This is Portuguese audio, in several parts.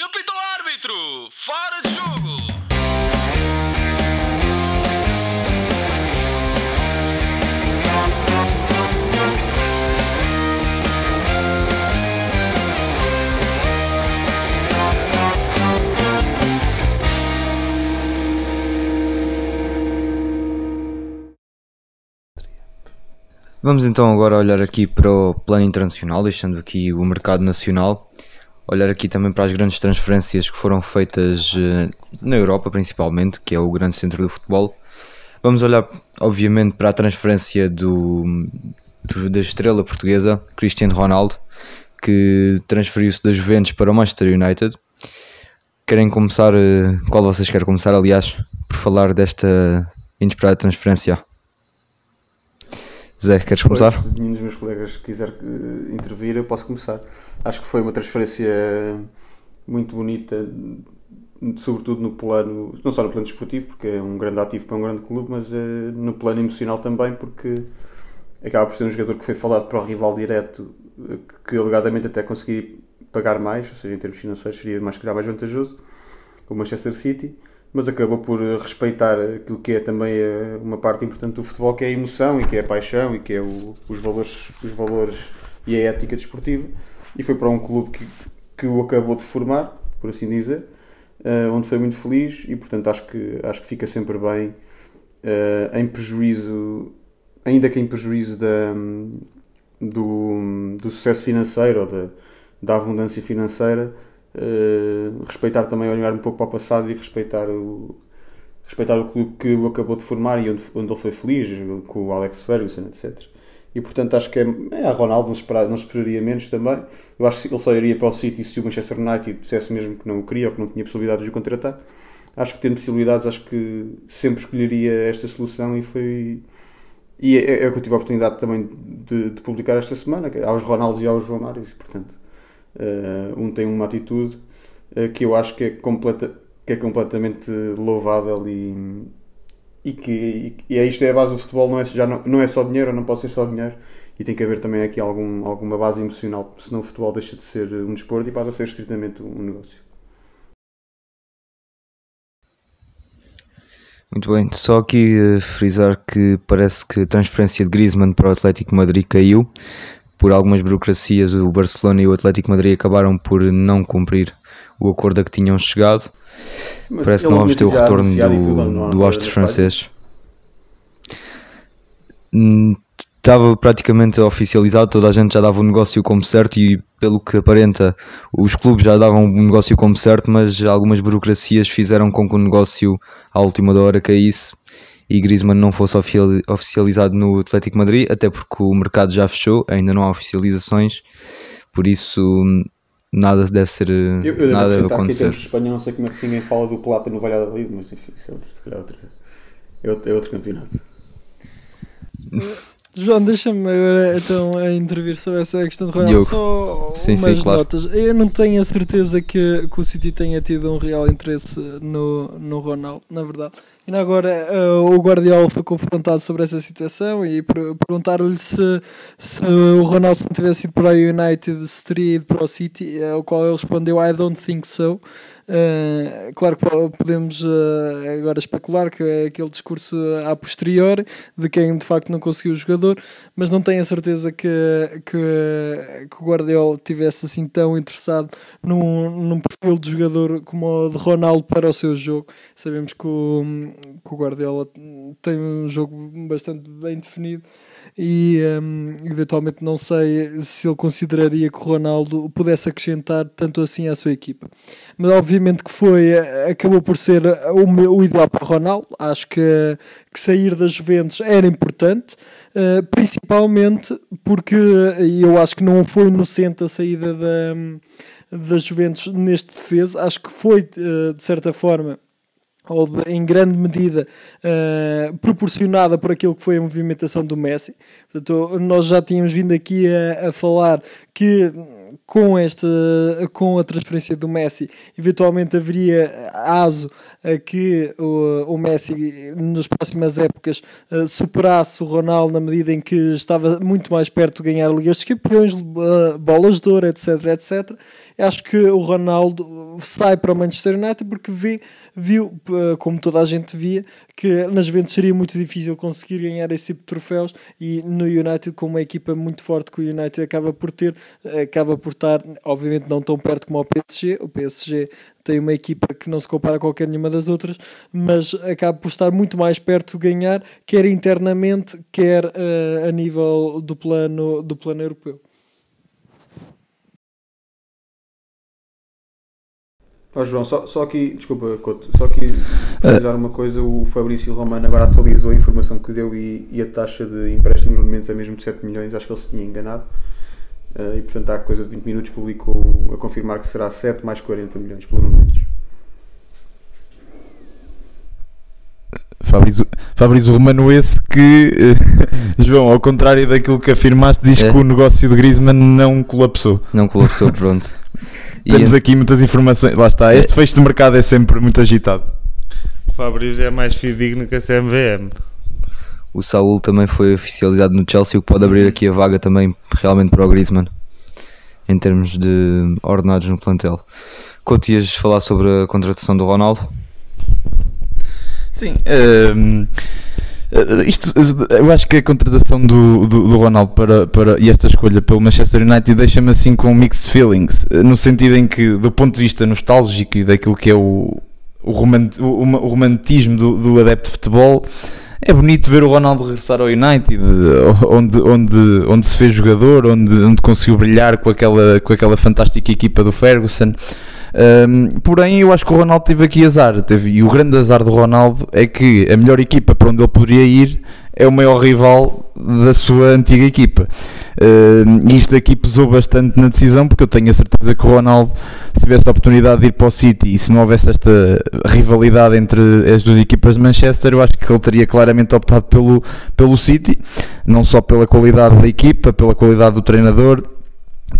Ele pita o árbitro! Fora de jogo! Vamos então agora olhar aqui para o plano internacional, deixando aqui o mercado nacional, olhar aqui também para as grandes transferências que foram feitas eh, na Europa principalmente, que é o grande centro do futebol. Vamos olhar obviamente para a transferência do, do- da estrela portuguesa, Cristiano Ronaldo, que transferiu-se da Juventus para o Manchester United. Querem começar, eh, qual vocês querem começar aliás, por falar desta inesperada transferência? Zé, queres começar? Pois, se nenhum dos meus colegas quiser eh, intervir, eu posso começar. Acho que foi uma transferência muito bonita, sobretudo no plano, não só no plano desportivo, porque é um grande ativo para um grande clube, mas eh, no plano emocional também, porque acaba por ser um jogador que foi falado para o rival direto, eh, que alegadamente até conseguia pagar mais, ou seja, em termos financeiros seria mais, mais vantajoso, o Manchester City, mas acabou por eh, respeitar aquilo que é também eh, uma parte importante do futebol, que é a emoção e que é a paixão e que é o- os, valores, os valores e a ética desportiva, e foi para um clube que, que o acabou de formar, por assim dizer, eh, onde foi muito feliz e portanto acho que, acho que fica sempre bem em prejuízo, ainda que em prejuízo da, do, do sucesso financeiro ou da, da abundância financeira, eh, respeitar também, olhar um pouco para o passado e respeitar o, respeitar o clube que o acabou de formar e onde, onde ele foi feliz, com o Alex Ferguson, etc. E portanto acho que é, é a Ronaldo, não, não esperaria menos também. Eu acho que ele só iria para o City se o Manchester United dissesse mesmo que não o queria ou que não tinha possibilidade de o contratar. Acho que tendo possibilidades, acho que sempre escolheria esta solução e foi. E é, é o que eu tive a oportunidade também de, de publicar esta semana, é aos Ronaldos e aos João Mários, portanto. Eh, um tem uma atitude eh, que eu acho que é, completa, que é completamente louvável e, e que e é isto é a base do futebol, não é, já não, não é só dinheiro, não pode ser só dinheiro e tem que haver também aqui algum, alguma base emocional, senão o futebol deixa de ser um desporto e passa a ser estritamente um negócio. Muito bem, só aqui eh, frisar que parece que a transferência de Griezmann para o Atlético Madrid caiu. Por algumas burocracias, o Barcelona e o Atlético Madrid acabaram por não cumprir o acordo a que tinham chegado. Mas Parece que não vamos ter o retorno do, do de francês. Hum, Estava praticamente oficializado, toda a gente já dava o negócio como certo e, pelo que aparenta, os clubes já davam o negócio como certo, mas algumas burocracias fizeram com que o negócio à última hora caísse e Griezmann não fosse oficializado no Atlético de Madrid, até porque o mercado já fechou, ainda não há oficializações, por isso hum, nada deve ser, Eu, eu devo nada deve acontecer. de Espanha, não sei como é que ninguém fala do Plata no Valladolid, mas enfim, isso é outro, é outro, é outro, é outro campeonato. João, deixa-me agora então a intervir sobre essa questão de Ronaldo. Diogo. Só Sim, sim, umas claro. notas. Eu não tenho a certeza que, que o City tenha tido um real interesse no, no Ronaldo, na verdade. E agora eh, o Guardiola foi confrontado sobre essa situação e per- perguntaram-lhe se, se o Ronaldo se não tivesse ido para o United se teria ido para o City, ao qual ele respondeu I don't think so. Uh, claro que po- podemos uh, agora especular que é aquele discurso a posteriori de quem de facto não conseguiu o jogador, mas não tenho a certeza que, que, que o Guardiola tivesse assim tão interessado num, num perfil de jogador como o de Ronaldo para o seu jogo. Sabemos que o, que o Guardiola tem um jogo bastante bem definido e um, eventualmente não sei se ele consideraria que o Ronaldo pudesse acrescentar tanto assim à sua equipa. Mas obviamente que foi, acabou por ser o, meu- o ideal para o Ronaldo. Acho que, que sair das Juventus era importante, eh, principalmente porque eu acho que não foi inocente a saída da, das Juventus neste defesa. Acho que foi, eh, de certa forma, ou de- em grande medida eh, proporcionada por aquilo que foi a movimentação do Messi. Portanto, nós já tínhamos vindo aqui a, a falar que com esta com a transferência do Messi eventualmente haveria aso a que o, o Messi nas próximas épocas eh, superasse o Ronaldo na medida em que estava muito mais perto de ganhar Ligas dos Campeões, eh, bolas de ouro, etc, etc. Acho que o Ronaldo sai para o Manchester United porque vê, viu, eh, como toda a gente via, que nas Juventus seria muito difícil conseguir ganhar esse tipo de troféus e no United, com uma equipa muito forte que o United acaba por ter, acaba por estar, obviamente não tão perto como o PSG, o PSG tem uma equipa que não se compara a qualquer nenhuma das outras, mas acaba por estar muito mais perto de ganhar, quer internamente, quer uh, a nível do plano, do plano europeu. Oh, João, só, só aqui, desculpa, Couto, só aqui precisar uma coisa, o Fabrício Romano agora atualizou a informação que deu e, e a taxa de empréstimo de rendimentos é mesmo de 7 milhões, acho que ele se tinha enganado. Uh, e portanto há coisa de 20 minutos publicou a confirmar que será 7 mais 40 milhões pelo Nuno Mendes. Fabrício, Fabrício Romano esse que João, ao contrário daquilo que afirmaste, diz É. que o negócio de Griezmann não colapsou. Não colapsou, pronto. E Temos aqui muitas informações. Lá está, este fecho de mercado é sempre muito agitado. O Fabrício é mais fidedigno que a CMVM. o Saúl também foi oficializado no Chelsea, o que pode abrir aqui a vaga também realmente para o Griezmann em termos de ordenados no plantel. Couto, ias falar sobre a contratação do Ronaldo? Sim, ehm, eh, isto, eu acho que a contratação do, do, do Ronaldo para, para, e esta escolha pelo Manchester United deixa-me assim com mixed feelings, eh, no sentido em que, do ponto de vista nostálgico e daquilo que é o, o, romant, o, o romantismo do, do adepto de futebol, é bonito ver o Ronaldo regressar ao United, eh, onde, onde, onde se fez jogador, onde, onde conseguiu brilhar com aquela, com aquela fantástica equipa do Ferguson. Um, porém, eu acho que o Ronaldo teve aqui azar. Teve, e o grande azar do Ronaldo é que a melhor equipa para onde ele poderia ir é o maior rival da sua antiga equipa. E isto aqui pesou bastante na decisão, porque eu tenho a certeza que o Ronaldo, se tivesse a oportunidade de ir para o City e se não houvesse esta rivalidade entre as duas equipas de Manchester, eu acho que ele teria claramente optado pelo, pelo City, não só pela qualidade da equipa, pela qualidade do treinador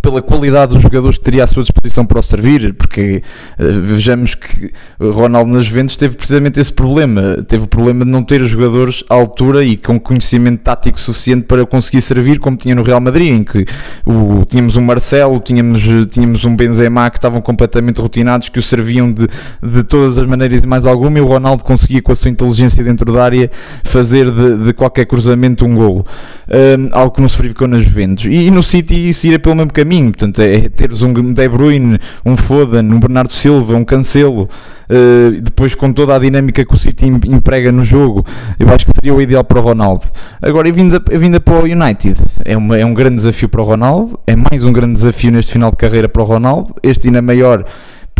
pela qualidade dos jogadores que teria à sua disposição para o servir, porque uh, vejamos que Ronaldo nas Juventus teve precisamente esse problema, teve o problema de não ter jogadores à altura e com conhecimento tático suficiente para conseguir servir, como tinha no Real Madrid, em que o, tínhamos um Marcelo, tínhamos, tínhamos um Benzema que estavam completamente rotinados, que o serviam de, de todas as maneiras e mais alguma, e o Ronaldo conseguia com a sua inteligência dentro da área fazer de, de qualquer cruzamento um golo, um, algo que não se verificou nas Juventus. E, e no City isso iria pelo mesmo caminho, portanto, é teres um De Bruyne, um Foden, um Bernardo Silva, um Cancelo, uh, depois com toda a dinâmica que o City emprega no jogo, eu acho que seria o ideal para o Ronaldo. Agora, e vinda, vinda para o United, é, uma, é um grande desafio para o Ronaldo, é mais um grande desafio neste final de carreira para o Ronaldo, este ainda maior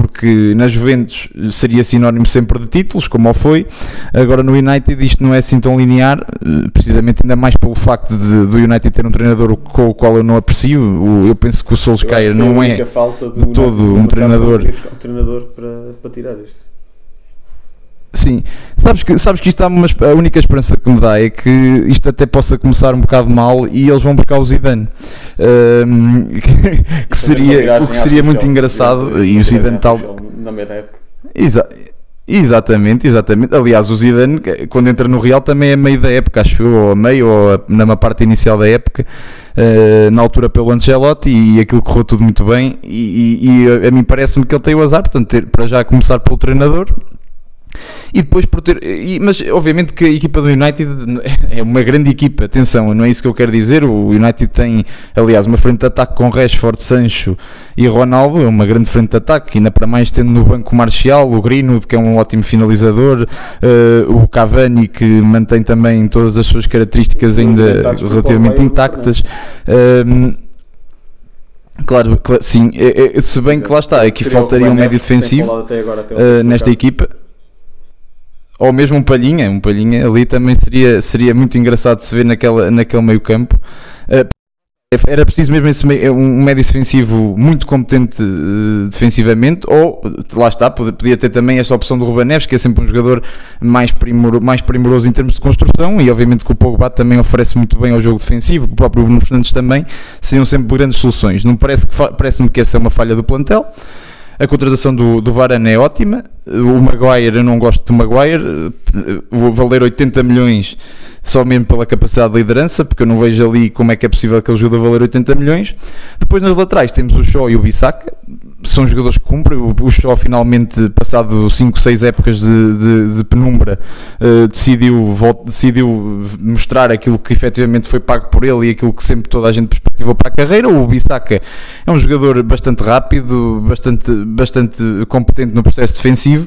porque na Juventus seria sinónimo sempre de títulos, como foi. Agora no United isto não é assim tão linear, precisamente ainda mais pelo facto de, do United ter um treinador com o qual eu não aprecio. Eu penso que o Solskjaer não é de todo um treinador. Um treinador para, para tirar isto. Sim, sabes que, sabes que isto há uma, a única esperança que me dá é que isto até possa começar um bocado mal e eles vão buscar o Zidane, um, que, que seria, o que seria muito engraçado e o Zidane tal... Na. Exa exatamente, exatamente. Aliás, o Zidane, quando entra no Real, também é meio da época, acho eu, ou a meio, ou na parte inicial da época, uh, na altura pelo Ancelotti, e aquilo correu tudo muito bem. E, e, e a mim parece-me que ele tem o azar, portanto, ter, para já começar pelo treinador, e depois por ter. E, mas obviamente que a equipa do United é uma grande equipa, atenção, não é isso que eu quero dizer. O United tem, aliás, uma frente de ataque com Rashford, Sancho e Ronaldo, é uma grande frente de ataque, ainda para mais tendo no banco Marcial, o Greenwood, que é um ótimo finalizador, uh, o Cavani, que mantém também todas as suas características ainda relativamente intactas. Uh, Claro, claro, sim, é, é, se bem que lá está, aqui faltaria um médio defensivo uh, nesta equipa ou mesmo um Palhinha, um Palhinha ali também seria, seria muito engraçado se ver naquela, naquele meio campo. Uh, era preciso mesmo esse um médio defensivo muito competente uh, defensivamente, ou lá está, podia ter também esta opção do Ruben Neves, que é sempre um jogador mais, primor, mais primoroso em termos de construção, e obviamente que o Pogba também oferece muito bem ao jogo defensivo, o próprio Bruno Fernandes também, seriam sempre grandes soluções. Não parece que parece-me que essa é uma falha do plantel. A contratação do, do Varane é ótima. O Maguire, eu não gosto do Maguire. Vou valer 80 milhões só mesmo pela capacidade de liderança, porque eu não vejo ali como é que é possível que ele ajude a valer 80 milhões. Depois nas laterais temos o Shaw e o Bissaka. são jogadores que cumprem. O, Shaw finalmente, passado 5, 6 épocas de, de, de penumbra, uh, decidiu, decidiu mostrar aquilo que efetivamente foi pago por ele e aquilo que sempre toda a gente perspectivou para a carreira. O Bissaka é um jogador bastante rápido, bastante, bastante competente no processo defensivo.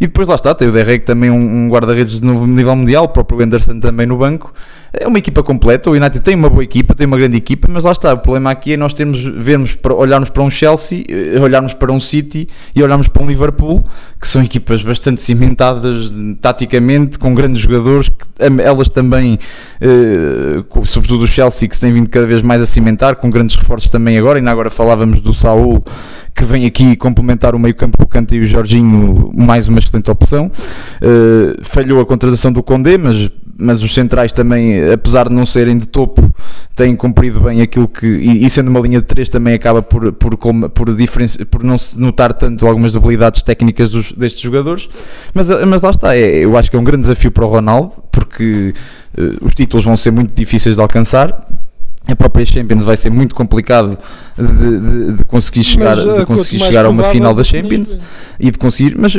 E depois lá está, tem o Derrek também um, um guarda-redes de novo nível mundial, o próprio Anderson também no banco. É uma equipa completa, o United tem uma boa equipa, tem uma grande equipa, mas lá está, o problema aqui é nós termos, vermos olharmos para um Chelsea, eh, olharmos para um City e olharmos para um Liverpool, que são equipas bastante cimentadas taticamente, com grandes jogadores, que, elas também, eh, sobretudo o Chelsea, que se tem vindo cada vez mais a cimentar, com grandes reforços também agora, ainda agora falávamos do Saúl, que vem aqui complementar o meio campo com o e o Jorginho, mais uma excelente opção. Uh, falhou a contratação do Condé, mas, mas os centrais também, apesar de não serem de topo, têm cumprido bem aquilo que. E, sendo uma linha de 3 também acaba por, por, por, por não se notar tanto algumas debilidades técnicas dos- destes jogadores. Mas, mas lá está, é, eu acho que é um grande desafio para o Ronaldo, porque uh, os títulos vão ser muito difíceis de alcançar. A própria Champions vai ser muito complicado de, de- de conseguir chegar, Mas, de conseguir chegar a uma final da menos Champions e de conseguir, mas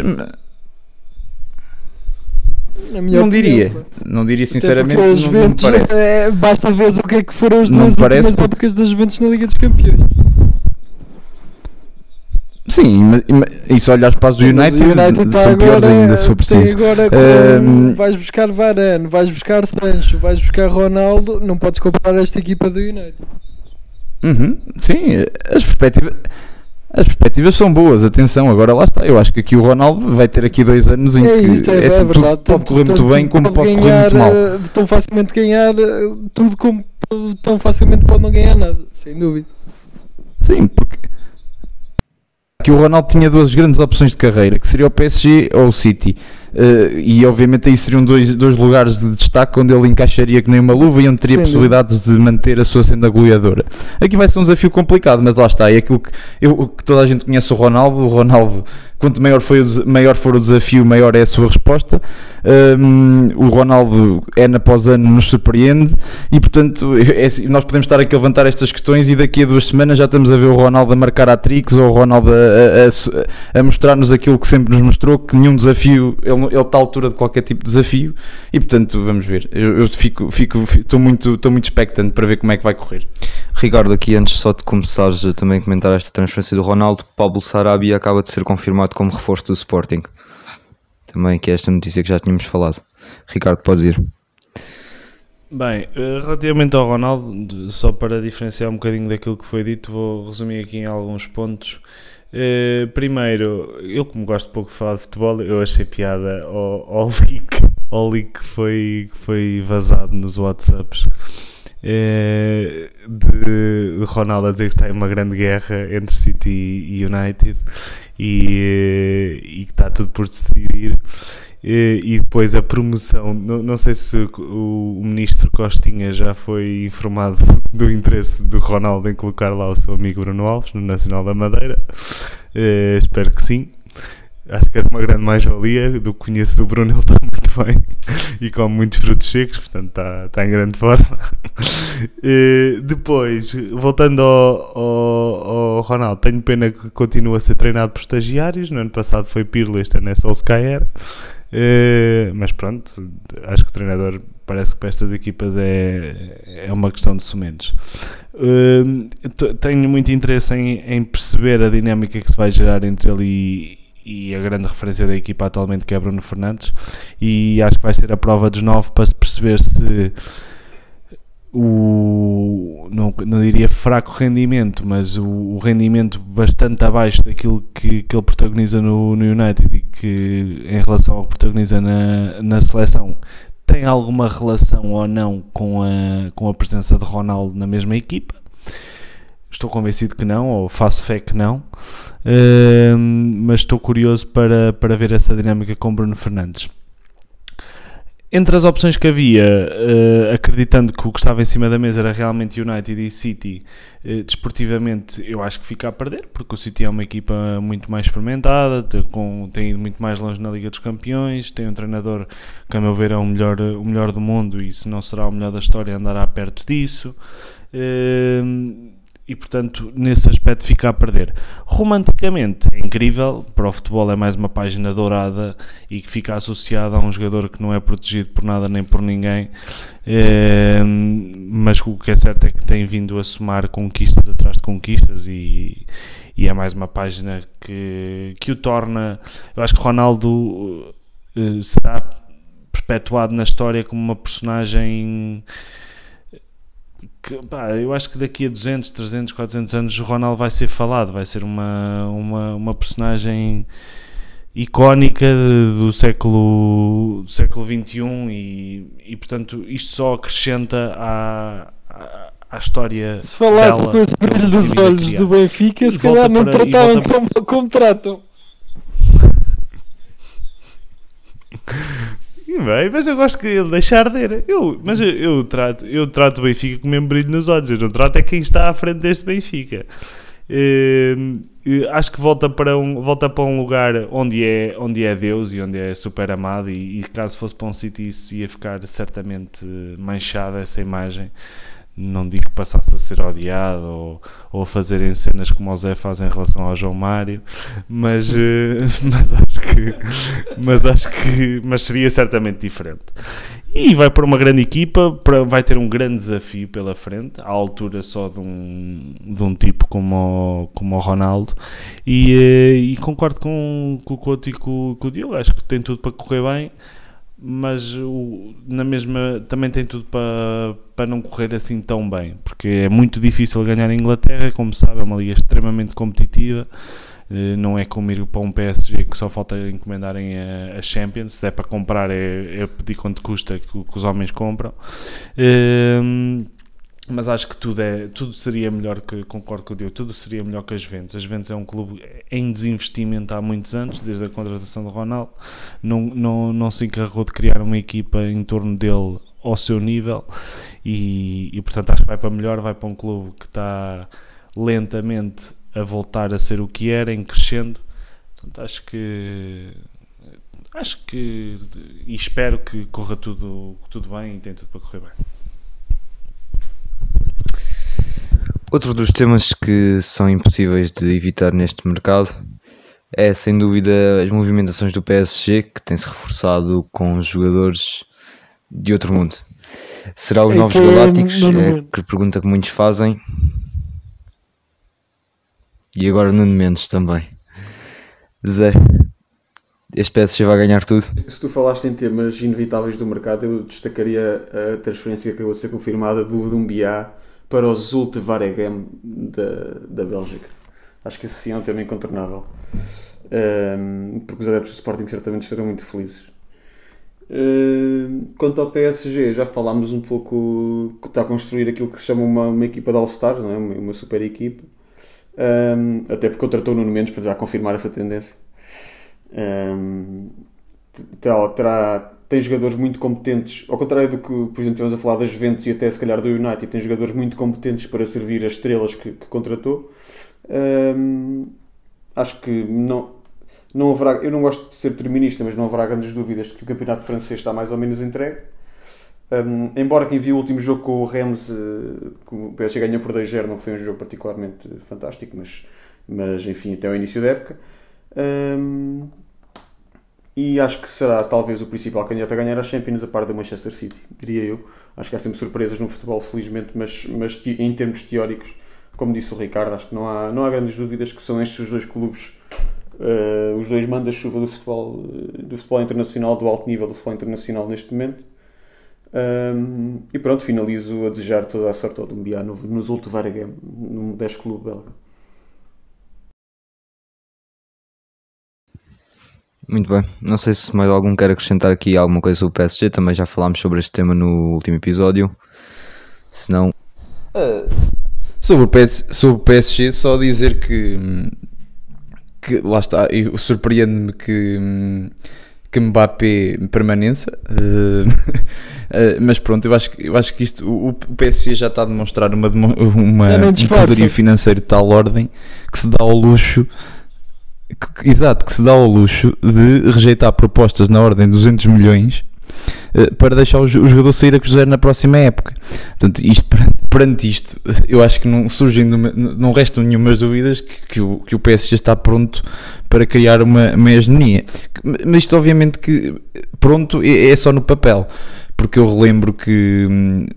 minha não diria, não diria sinceramente, porque a não, não me Juventus, parece. é, basta ver o que é que foram as Não duas últimas porque- épocas das Juventus na Liga dos Campeões. Sim, e se olhares para mas United, o United tá são piores agora- ainda se for preciso. agora Ahm, vais buscar Varane, vais buscar Sancho, vais buscar Ronaldo, não podes comparar esta equipa do United. Uhum, sim, as perspectivas, as perspectivas são boas, atenção, agora lá está. Eu acho que aqui o Ronaldo vai ter aqui dois anos em É que isso, é, é tudo verdade. pode correr muito bem como pode correr muito mal. eh, Tão facilmente ganhar eh, tudo como tão facilmente pode não ganhar nada, sem dúvida. Sim, porque que o Ronaldo tinha duas grandes opções de carreira, que seria o PSG ou o City. Eh, e obviamente aí seriam dois, dois lugares de destaque onde ele encaixaria que nem uma luva e onde teria Sem possibilidades de manter a sua senda goleadora. Aqui vai ser um desafio complicado, mas lá está, é aquilo que, eu, que toda a gente conhece o Ronaldo. O Ronaldo, quanto maior, foi o, maior for o desafio, maior é a sua resposta. Hum, o Ronaldo, ano após ano, nos surpreende e, portanto, é assim, nós podemos estar aqui a levantar estas questões e daqui a duas semanas já estamos a ver o Ronaldo a marcar a trix ou o Ronaldo a, a- a- a mostrar-nos aquilo que sempre nos mostrou, que nenhum desafio, ele, ele está à altura de qualquer tipo de desafio e, portanto, vamos ver. Eu, eu fico, fico, estou muito, estou muito expectante para ver como é que vai correr. Ricardo, aqui antes só de começares a também comentar esta transferência do Ronaldo, Pablo Sarabia acaba de ser confirmado como reforço do Sporting. Também que é esta notícia que já tínhamos falado. Ricardo, podes ir. Bem, eh, relativamente ao Ronaldo, só para diferenciar um bocadinho daquilo que foi dito, vou resumir aqui em alguns pontos. Eh, primeiro, eu como gosto pouco de falar de futebol, eu achei piada ao, ao leak, ao leak que foi, que foi vazado nos WhatsApps eh, de Ronaldo a dizer que está em uma grande guerra entre City e United e, eh, e que está tudo por decidir. Eh, E depois a promoção, não, não sei se o, o ministro Costinha já foi informado do interesse do Ronaldo em colocar lá o seu amigo Bruno Alves no Nacional da Madeira. Espero que sim. Acho que era uma grande mais-valia. Do que conheço do Bruno, ele está muito bem e come muitos frutos secos, portanto está, está em grande forma. Eh, depois, voltando ao, ao, ao Ronaldo, tenho pena que continue a ser treinado por estagiários. No ano passado foi Pirlo, este ano é Solskjaer. Eh, mas pronto, acho que o treinador parece que para estas equipas é, é uma questão de somente. tenho muito interesse em, em perceber a dinâmica que se vai gerar entre ele e, e a grande referência da equipa atualmente que é Bruno Fernandes e acho que vai ser a prova dos nove para se perceber se o não, não diria fraco rendimento, mas o, o rendimento bastante abaixo daquilo que, que ele protagoniza no, no United e que em relação ao que protagoniza na, na seleção tem alguma relação ou não com a, com a presença de Ronaldo na mesma equipa. Estou convencido que não, ou faço fé que não, Ahm, mas estou curioso para, para ver essa dinâmica com Bruno Fernandes. Entre as opções que havia, eh, acreditando que o que estava em cima da mesa era realmente United e City, eh, desportivamente eu acho que fica a perder, porque o City é uma equipa muito mais experimentada, tem, com, tem ido muito mais longe na Liga dos Campeões, tem um treinador que, a meu ver, é o melhor, o melhor do mundo e se não será o melhor da história, andará perto disso. Eh, e portanto nesse aspecto fica a perder. Romanticamente é incrível, para o futebol é mais uma página dourada e que fica associada a um jogador que não é protegido por nada nem por ninguém, eh, mas o que é certo é que tem vindo a somar conquistas atrás de conquistas e, e é mais uma página que, que o torna. Eu acho que Ronaldo eh, será perpetuado na história como uma personagem que, pá, eu acho que daqui a 200, 300, 400 anos o Ronaldo vai ser falado, vai ser uma, uma, uma personagem icónica do século, do século XXI e, e portanto isto só acrescenta à, à, à história Se falasse com esse brilho dos olhos do Benfica, E se calhar não para- tratavam como, como tratam. E bem, mas eu gosto que ele deixe arder. Eu, mas eu, eu trato, eu trato o Benfica com o mesmo brilho nos olhos. Eu não trato é quem está à frente deste Benfica. Eh, acho que volta para um, volta para um lugar onde é, onde é Deus e onde é super amado. E, e caso fosse para um sítio, isso ia ficar certamente manchada essa imagem. Não digo que passasse a ser odiado ou, ou a fazerem cenas como o Zé faz em relação ao João Mário, mas, eh, mas acho que mas acho que mas seria certamente diferente. E vai para uma grande equipa, para, vai ter um grande desafio pela frente, à altura só de um, de um tipo como o, como o Ronaldo. E, eh, e concordo com, com o Couto e com, com o Diogo, acho que tem tudo para correr bem mas o, na mesma também tem tudo para, para não correr assim tão bem, porque é muito difícil ganhar em Inglaterra, como sabe, é uma liga extremamente competitiva. eh, Não é como ir para um PSG que só falta encomendarem a, a Champions. Se é para comprar, é, é pedir quanto custa que, o- que os homens compram. Ehm, mas acho que tudo, é, tudo seria melhor que, concordo com o Diogo, tudo seria melhor que as Juventus. As Juventus é um clube em desinvestimento há muitos anos, desde a contratação do Ronaldo. Não, não, não se encarregou de criar uma equipa em torno dele ao seu nível e, e, portanto acho que vai para melhor, vai para um clube que está lentamente a voltar a ser o que era, em crescendo. Portanto, acho que acho que e espero que corra tudo, tudo bem e tem tudo para correr bem. Outro dos temas que são impossíveis de evitar neste mercado é sem dúvida as movimentações do PSG que tem-se reforçado com jogadores de outro mundo. Será os É novos que, galácticos? É que pergunta que muitos fazem. E agora Nuno Mendes também. Zé, este PSG vai ganhar tudo? Se tu falaste em temas inevitáveis do mercado, eu destacaria a transferência que acabou de ser confirmada do Dumbiá para o Zulte Waregem da, da Bélgica. Acho que esse sim é um tema incontornável. Ahm, porque os adeptos do Sporting certamente estarão muito felizes. Ahm, quanto ao PSG, já falámos um pouco que está a construir aquilo que se chama uma, uma equipa de All-Stars, não é? uma, uma super equipa. Ahm, até porque contratou o Nuno Mendes para já confirmar essa tendência. Ahm, terá, terá- tem jogadores muito competentes, ao contrário do que, por exemplo, estivemos a falar das Juventus e até se calhar do United, tem jogadores muito competentes para servir as estrelas que, que contratou. Acho que não, não haverá, eu não gosto de ser determinista, mas não haverá grandes dúvidas de que o campeonato francês está mais ou menos entregue. Um, embora quem viu o último jogo com o Rams, eh, que o PSG ganhou por 2-0, não foi um jogo particularmente fantástico, mas, mas enfim, até o início da época. Um, e acho que será talvez o principal candidato a ganhar a Champions, a par do Manchester City, diria eu. Acho que há sempre surpresas no futebol, felizmente, mas, mas em termos teóricos, como disse o Ricardo, acho que não há, não há grandes dúvidas que são estes os dois clubes, eh, os dois mandas-chuva do futebol, eh, do futebol internacional, do alto nível do futebol internacional neste momento. Um, e pronto, finalizo a desejar toda a sorte ao Dumbiá no, no Zulte Waregem, no modesto clube belga. Muito bem. Não sei se mais algum quer acrescentar aqui alguma coisa sobre o PSG. Também já falámos sobre este tema no último episódio. Se não, Sobre o, PS, sobre o PSG, só dizer que, que lá está, e surpreende-me que, que Mbappé permaneça, eh, eh, mas pronto, eu acho, que- eu acho que isto, o, o PSG já está a demonstrar uma, uma, um poderio financeiro de tal ordem que se dá ao luxo, que- exato, que se dá ao luxo de rejeitar propostas na ordem de 200 milhões eh, para deixar o, jo- o jogador sair a cruzeiro na próxima época. Portanto, isto perante, isto, eu acho que não surgem, não restam nenhumas dúvidas que, que o, que o PSG está pronto para criar uma, uma hegemonia. Mas isto, obviamente, que pronto é, é só no papel. Porque eu relembro que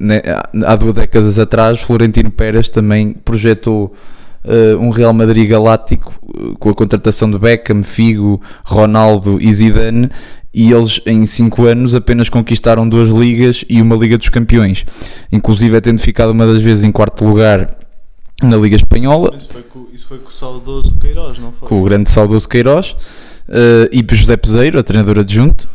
né, há duas décadas atrás Florentino Pérez também projetou eh, um Real Madrid galáctico eh, com a contratação de Beckham, Figo, Ronaldo e Zidane e eles em 5 anos apenas conquistaram duas ligas e uma Liga dos Campeões, inclusive é tendo ficado uma das vezes em quarto lugar na Liga Espanhola, Isso foi, com, isso foi com o saudoso Queiroz, não foi? com o grande saudoso Queiroz eh, e José Peseiro, a treinador adjunto,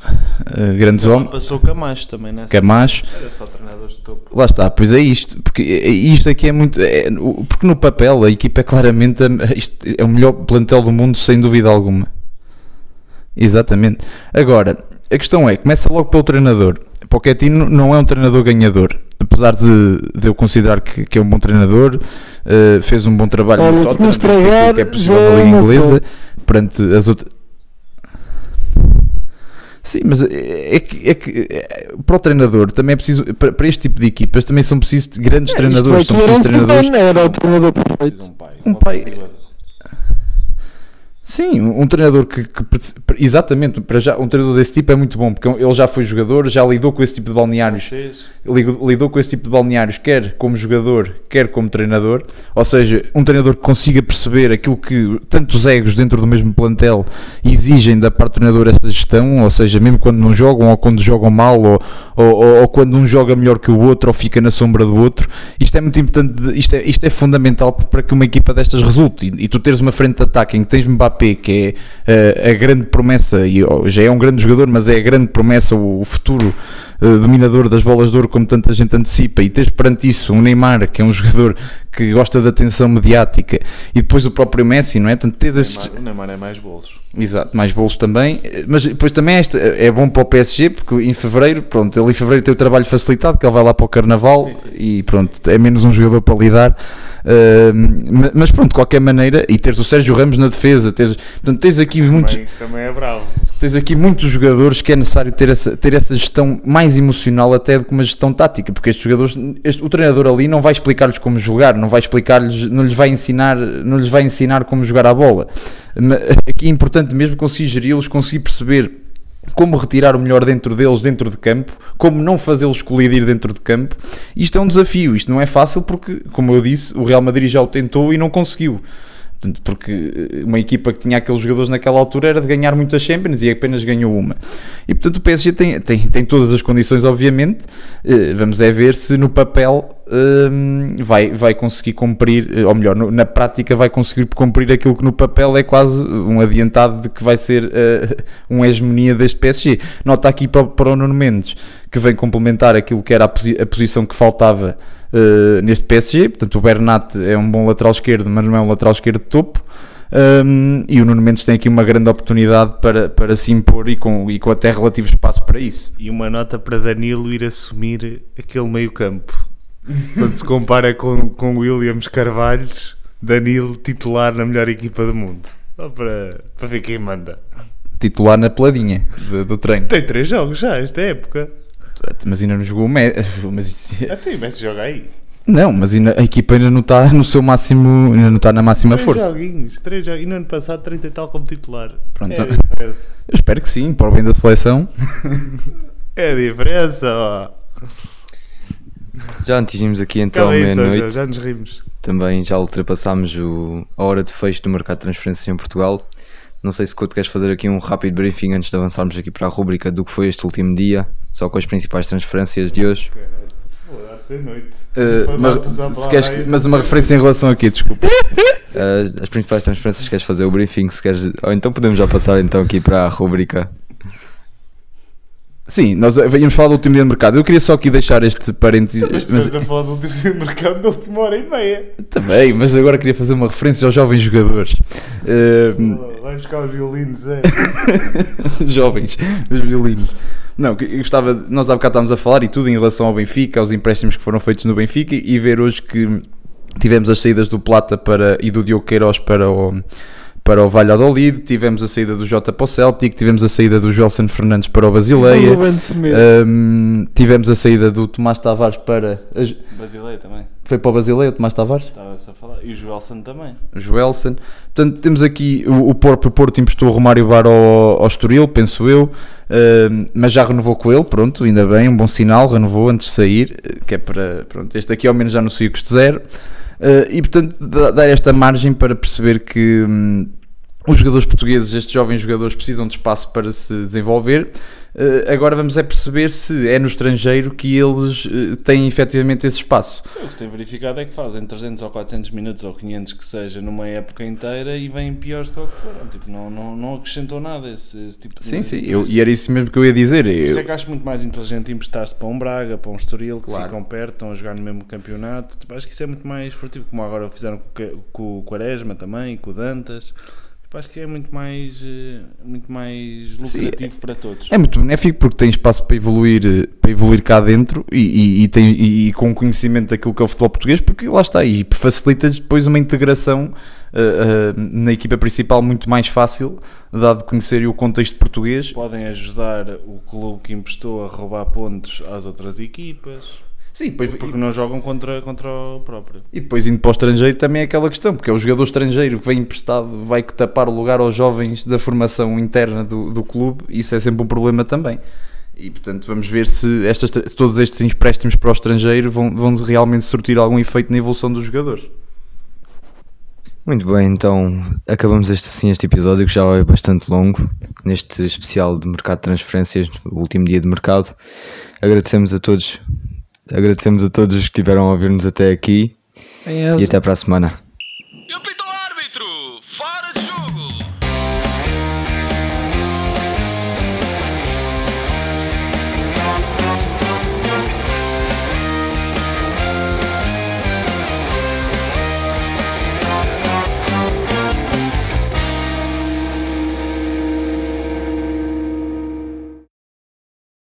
eh, grandes homens, passou Camacho também nessa. Camacho. Era só treinadores de topo. Lá está, pois é isto, porque é- é- isto aqui é muito. é- porque no papel a equipa é claramente a- isto é o melhor plantel do mundo, sem dúvida alguma. Exatamente. Agora, a questão é: começa logo pelo treinador. Pochettino não é um treinador ganhador, apesar de, de eu considerar que, que é um bom treinador, eh, fez um bom trabalho Olha, no se Tottenham, não fez aquilo estragar, que é possível já na é Liga uma Inglesa, perante as outras. Sim, mas é é que, é que é, para o treinador também é preciso, para, para este tipo de equipas também são precisos de grandes treinadores, Isto são precisos um treinadores. Zidane, Era o treinador perfeito. Um pai. Um pai. Sim, um, treinador que, que exatamente, para já, um treinador desse tipo é muito bom, porque ele já foi jogador, já lidou com esse tipo de balneários lidou, lidou com esse tipo de balneários, quer como jogador, quer como treinador. Ou seja, um treinador que consiga perceber aquilo que tantos egos dentro do mesmo plantel exigem da parte do treinador essa gestão. Ou seja, mesmo quando não jogam, ou quando jogam mal, ou, ou, ou- quando um joga melhor que o outro, ou fica na sombra do outro. Isto é muito importante, isto é, isto é fundamental para que uma equipa destas resulte. E, e tu teres uma frente de ataque em que tens Mbappé, que é eh, a grande promessa, e já é um grande jogador, mas é a grande promessa, o, o futuro eh, dominador das bolas de ouro, como tanta gente antecipa, e tens perante isso um Neymar, que é um jogador que gosta da atenção mediática, e depois o próprio Messi, não é? Portanto, tens estes, o Neymar é mais bolos. Exato, mais bolos também, mas depois também esta é bom para o PSG porque em fevereiro, pronto, ele em fevereiro tem o trabalho facilitado, que ele vai lá para o Carnaval e pronto, é menos um jogador para lidar. Ma- mas pronto, de qualquer maneira, e teres o Sérgio Ramos na defesa, teres, portanto, tens aqui muitos, Também, também é bravo. tens aqui muitos jogadores que é necessário ter essa, ter essa gestão mais emocional até do que uma gestão tática, porque estes jogadores, este- o treinador ali não vai explicar-lhes como jogar, não vai explicar-lhes, não lhes vai ensinar, não lhes vai ensinar como jogar a bola. Aqui é importante mesmo conseguir geri-los, conseguir perceber como retirar o melhor dentro deles, dentro de campo, como não fazê-los colidir dentro de campo. Isto é um desafio, isto não é fácil porque, como eu disse, o Real Madrid já o tentou e não conseguiu. Portanto, porque eh, uma equipa que tinha aqueles jogadores naquela altura era de ganhar muitas Champions e apenas ganhou uma. E portanto o PSG tem, tem, tem todas as condições, obviamente. Eh, Vamos é ver se no papel hum, vai, vai conseguir cumprir, eh, ou melhor, no- na prática vai conseguir cumprir aquilo que no papel é quase um adiantado de que vai ser eh, uma hegemonia deste PSG. Nota aqui para, para o Nuno Mendes que vem complementar aquilo que era a, posi- a posição que faltava eh, neste PSG. Portanto, o Bernat é um bom lateral esquerdo, mas não é um lateral esquerdo de topo. Um, e o Nuno Mendes tem aqui uma grande oportunidade para, para se impor e com, e com até relativo espaço para isso. E uma nota para Danilo ir assumir aquele meio campo. Quando se compara com, com Williams Carvalhos, Danilo titular na melhor equipa do mundo. Só para, para ver quem manda. Titular na peladinha do, do treino. Tem três jogos já, esta época. Mas ainda não jogou o Me- mas isso- Até o Messi joga aí. Não, mas ainda- a equipa ainda não está no seu máximo, ainda não está na máxima Três força. joguinhos, três joguinhos. E no ano passado, 30 e tal como titular. Pronto. É a diferença. Eu espero que sim, para o bem da seleção. É a diferença, ó. Já atingimos aqui então meia-noite. já, já nos rimos. Também já ultrapassámos o- a hora de fecho do mercado de transferências em Portugal. Não sei se Couto queres fazer aqui um rápido briefing antes de avançarmos aqui para a rubrica do que foi este último dia, só com as principais transferências de hoje. Uh, se queres- a este, mas de uma referência em relação aqui, desculpa. Uh, as principais transferências queres fazer o briefing, se queres, ou então podemos já passar então aqui para a rubrica. Sim, nós íamos falar do último dia de mercado. Eu queria só aqui deixar este parênteses. Mas estamos a falar do último dia de mercado da última hora e meia. Também, mas agora queria fazer uma referência aos jovens jogadores. Uh, Vai buscar os violinos, é. jovens, os violinos. Não, eu gostava, nós há bocado estávamos a falar e tudo em relação ao Benfica, aos empréstimos que foram feitos no Benfica e ver hoje que tivemos as saídas do Plata para, e do Diogo Queiroz para o, para o Valladolid, tivemos a saída do Jota para o Celtic, tivemos a saída do Gelson Fernandes para o Basileia, um, tivemos a saída do Tomás Tavares para. a- Basileia também, Foi para o Basileia, o Tomás Tavares? estava-se a falar. E o Joelson também. Joelson. Portanto, temos aqui o, o próprio Porto emprestou o Romário Bar ao, ao Estoril, penso eu, um, mas já renovou com ele, pronto, ainda bem, um bom sinal, renovou antes de sair, eh, que é para, pronto, este aqui ao menos já não saiu custo zero, e portanto dar esta margem para perceber que hum, os jogadores portugueses, estes jovens jogadores, precisam de espaço para se desenvolver. Uh, agora vamos é perceber se é no estrangeiro que eles uh, têm efetivamente esse espaço. O que se tem verificado é que fazem 300 ou 400 minutos ou 500 que seja numa época inteira e vêm piores do que o que foram. Tipo, não, não, não acrescentou nada esse, esse tipo de Sim, sim, eu, e era isso mesmo que eu ia dizer. Por isso Eu, é que acho muito mais inteligente emprestar-se para um Braga, para um Estoril, que Claro. ficam perto, estão a jogar no mesmo campeonato. Tipo, acho que isso é muito mais furtivo, como agora fizeram com, com o Quaresma também, com o Dantas. Acho que é muito mais, eh, muito mais Sim, lucrativo para todos. É muito benéfico porque tem espaço para evoluir, eh, para evoluir cá dentro e, e, e tem, e, e com conhecimento daquilo que é o futebol português, porque lá está, e facilita depois uma integração eh, eh, na equipa principal muito mais fácil, dado conhecerem o contexto português. Podem ajudar o clube que emprestou a roubar pontos às outras equipas, Sim, depois, porque não jogam contra, contra o próprio. e depois indo para o estrangeiro também é aquela questão, porque é o jogador estrangeiro que vem emprestado, vai que tapar o lugar aos jovens da formação interna do, do clube, isso é sempre um problema também. E portanto vamos ver se, estas, se todos estes empréstimos para o estrangeiro vão, vão realmente surtir algum efeito na evolução dos jogadores. Muito bem, então acabamos este, assim este episódio que já é bastante longo, neste especial de mercado de transferências, o último dia de mercado. Agradecemos a todos, agradecemos a todos os que estiveram a ouvir-nos até aqui Em e até para a semana.